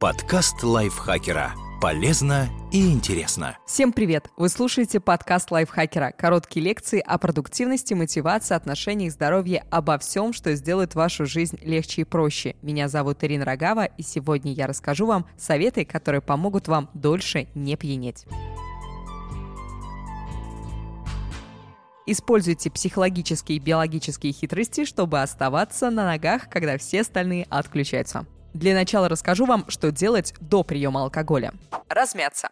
Подкаст лайфхакера. Полезно и интересно. Всем привет! Вы слушаете подкаст лайфхакера. Короткие лекции о продуктивности, мотивации, отношениях, здоровье, обо всем, что сделает вашу жизнь легче и проще. Меня зовут Ирина Рогава, и сегодня я расскажу вам советы, которые помогут вам дольше не пьянеть. Используйте психологические и биологические хитрости, чтобы оставаться на ногах, когда все остальные отключаются. Для начала расскажу вам, что делать до приема алкоголя. Размяться.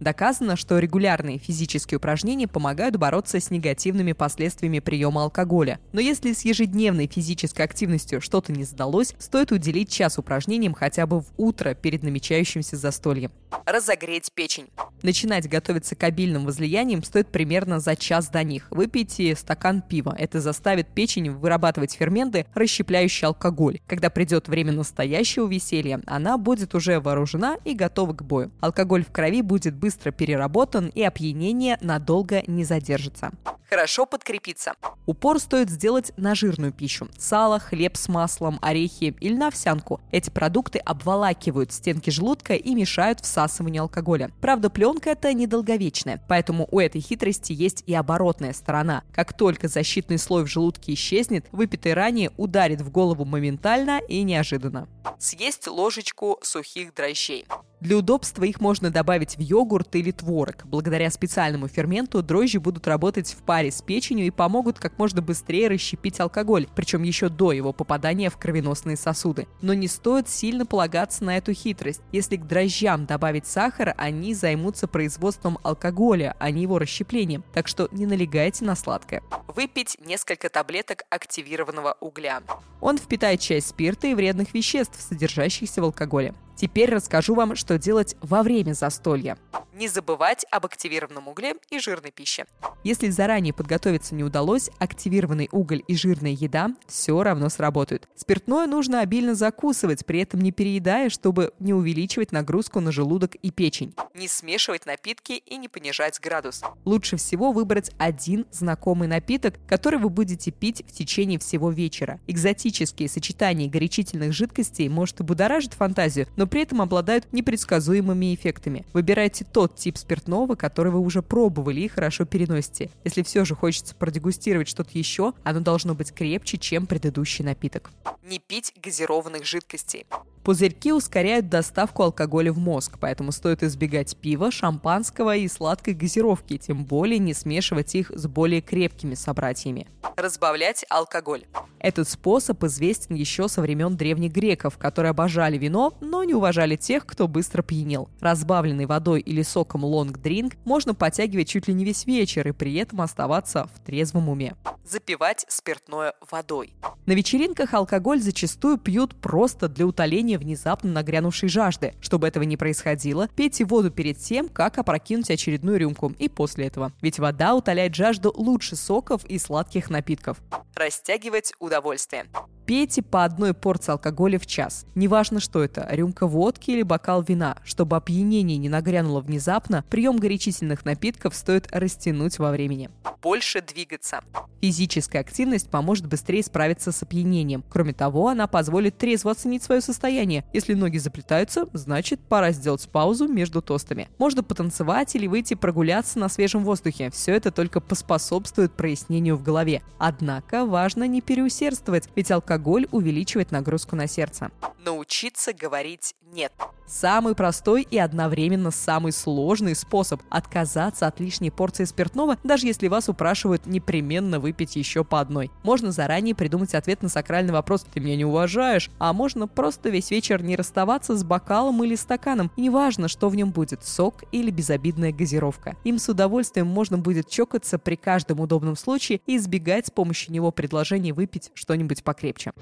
Доказано, что регулярные физические упражнения помогают бороться с негативными последствиями приема алкоголя. Но если с ежедневной физической активностью что-то не сдалось, стоит уделить час упражнениям хотя бы в утро перед намечающимся застольем. Разогреть печень. Начинать готовиться к обильным возлияниям стоит примерно за час до них. Выпейте стакан пива. Это заставит печень вырабатывать ферменты, расщепляющие алкоголь. Когда придет время настоящего веселья, она будет уже вооружена и готова к бою. Алкоголь в крови будет быстро быстро переработан и опьянение надолго не задержится. Хорошо подкрепиться. Упор стоит сделать на жирную пищу. Сало, хлеб с маслом, орехи или на овсянку. Эти продукты обволакивают стенки желудка и мешают всасыванию алкоголя. Правда, пленка это недолговечная, поэтому у этой хитрости есть и оборотная сторона. Как только защитный слой в желудке исчезнет, выпитый ранее ударит в голову моментально и неожиданно. Съесть ложечку сухих дрожжей. Для удобства их можно добавить в йогурт или творог. Благодаря специальному ферменту дрожжи будут работать в паре с печенью и помогут как можно быстрее расщепить алкоголь, причем еще до его попадания в кровеносные сосуды. Но не стоит сильно полагаться на эту хитрость. Если к дрожжам добавить сахар, они займутся производством алкоголя, а не его расщеплением. Так что не налегайте на сладкое. Выпить несколько таблеток активированного угля. Он впитает часть спирта и вредных веществ, содержащихся в алкоголе. Теперь расскажу вам, что делать во время застолья. Не забывать об активированном угле и жирной пище. Если заранее подготовиться не удалось, активированный уголь и жирная еда все равно сработают. Спиртное нужно обильно закусывать, при этом не переедая, чтобы не увеличивать нагрузку на желудок и печень. Не смешивать напитки и не понижать градус. Лучше всего выбрать один знакомый напиток, который вы будете пить в течение всего вечера. Экзотические сочетания горячительных жидкостей может и будоражить фантазию, но при этом обладают непредсказуемыми эффектами. Выбирайте тот тип спиртного, который вы уже пробовали и хорошо переносите. Если все же хочется продегустировать что-то еще, оно должно быть крепче, чем предыдущий напиток. Не пить газированных жидкостей. Пузырьки ускоряют доставку алкоголя в мозг, поэтому стоит избегать пива, шампанского и сладкой газировки, тем более не смешивать их с более крепкими собратьями. Разбавлять алкоголь. Этот способ известен еще со времен древних греков, которые обожали вино, но не уважали тех, кто быстро пьянел. Разбавленный водой или соком лонг-дринк можно подтягивать чуть ли не весь вечер и при этом оставаться в трезвом уме. Запивать спиртное водой. На вечеринках алкоголь зачастую пьют просто для утоления внезапно нагрянувшей жажды. Чтобы этого не происходило, пейте воду перед тем, как опрокинуть очередную рюмку, и после этого. Ведь вода утоляет жажду лучше соков и сладких напитков. Растягивать удовольствие. Пейте по одной порции алкоголя в час. Неважно, что это, рюмка водки или бокал вина. Чтобы опьянение не нагрянуло внезапно, прием горячительных напитков стоит растянуть во времени. Больше двигаться. Физическая активность поможет быстрее справиться с опьянением. Кроме того, она позволит трезво оценить свое состояние. Если ноги заплетаются, значит пора сделать паузу между тостами. Можно потанцевать или выйти прогуляться на свежем воздухе. Все это только поспособствует прояснению в голове. Однако важно не переусердствовать, ведь алкоголь алкоголь увеличивает нагрузку на сердце. Научиться говорить «нет». Самый простой и одновременно самый сложный способ отказаться от лишней порции спиртного, даже если вас упрашивают непременно выпить еще по одной. Можно заранее придумать ответ на сакральный вопрос «ты меня не уважаешь», а можно просто весь вечер не расставаться с бокалом или стаканом. И неважно, что в нем будет, сок или безобидная газировка. Им с удовольствием можно будет чокаться при каждом удобном случае и избегать с помощью него предложений выпить что-нибудь покрепче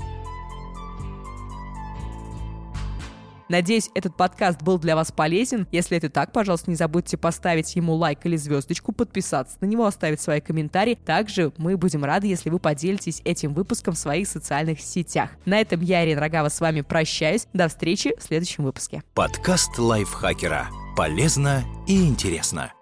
Надеюсь, этот подкаст был для вас полезен. Если это так, пожалуйста, не забудьте поставить ему лайк или звездочку, подписаться на него, оставить свои комментарии. Также мы будем рады, если вы поделитесь этим выпуском в своих социальных сетях. На этом я, Ирина Рогава, с вами прощаюсь. До встречи в следующем выпуске. Подкаст лайфхакера. Полезно и интересно.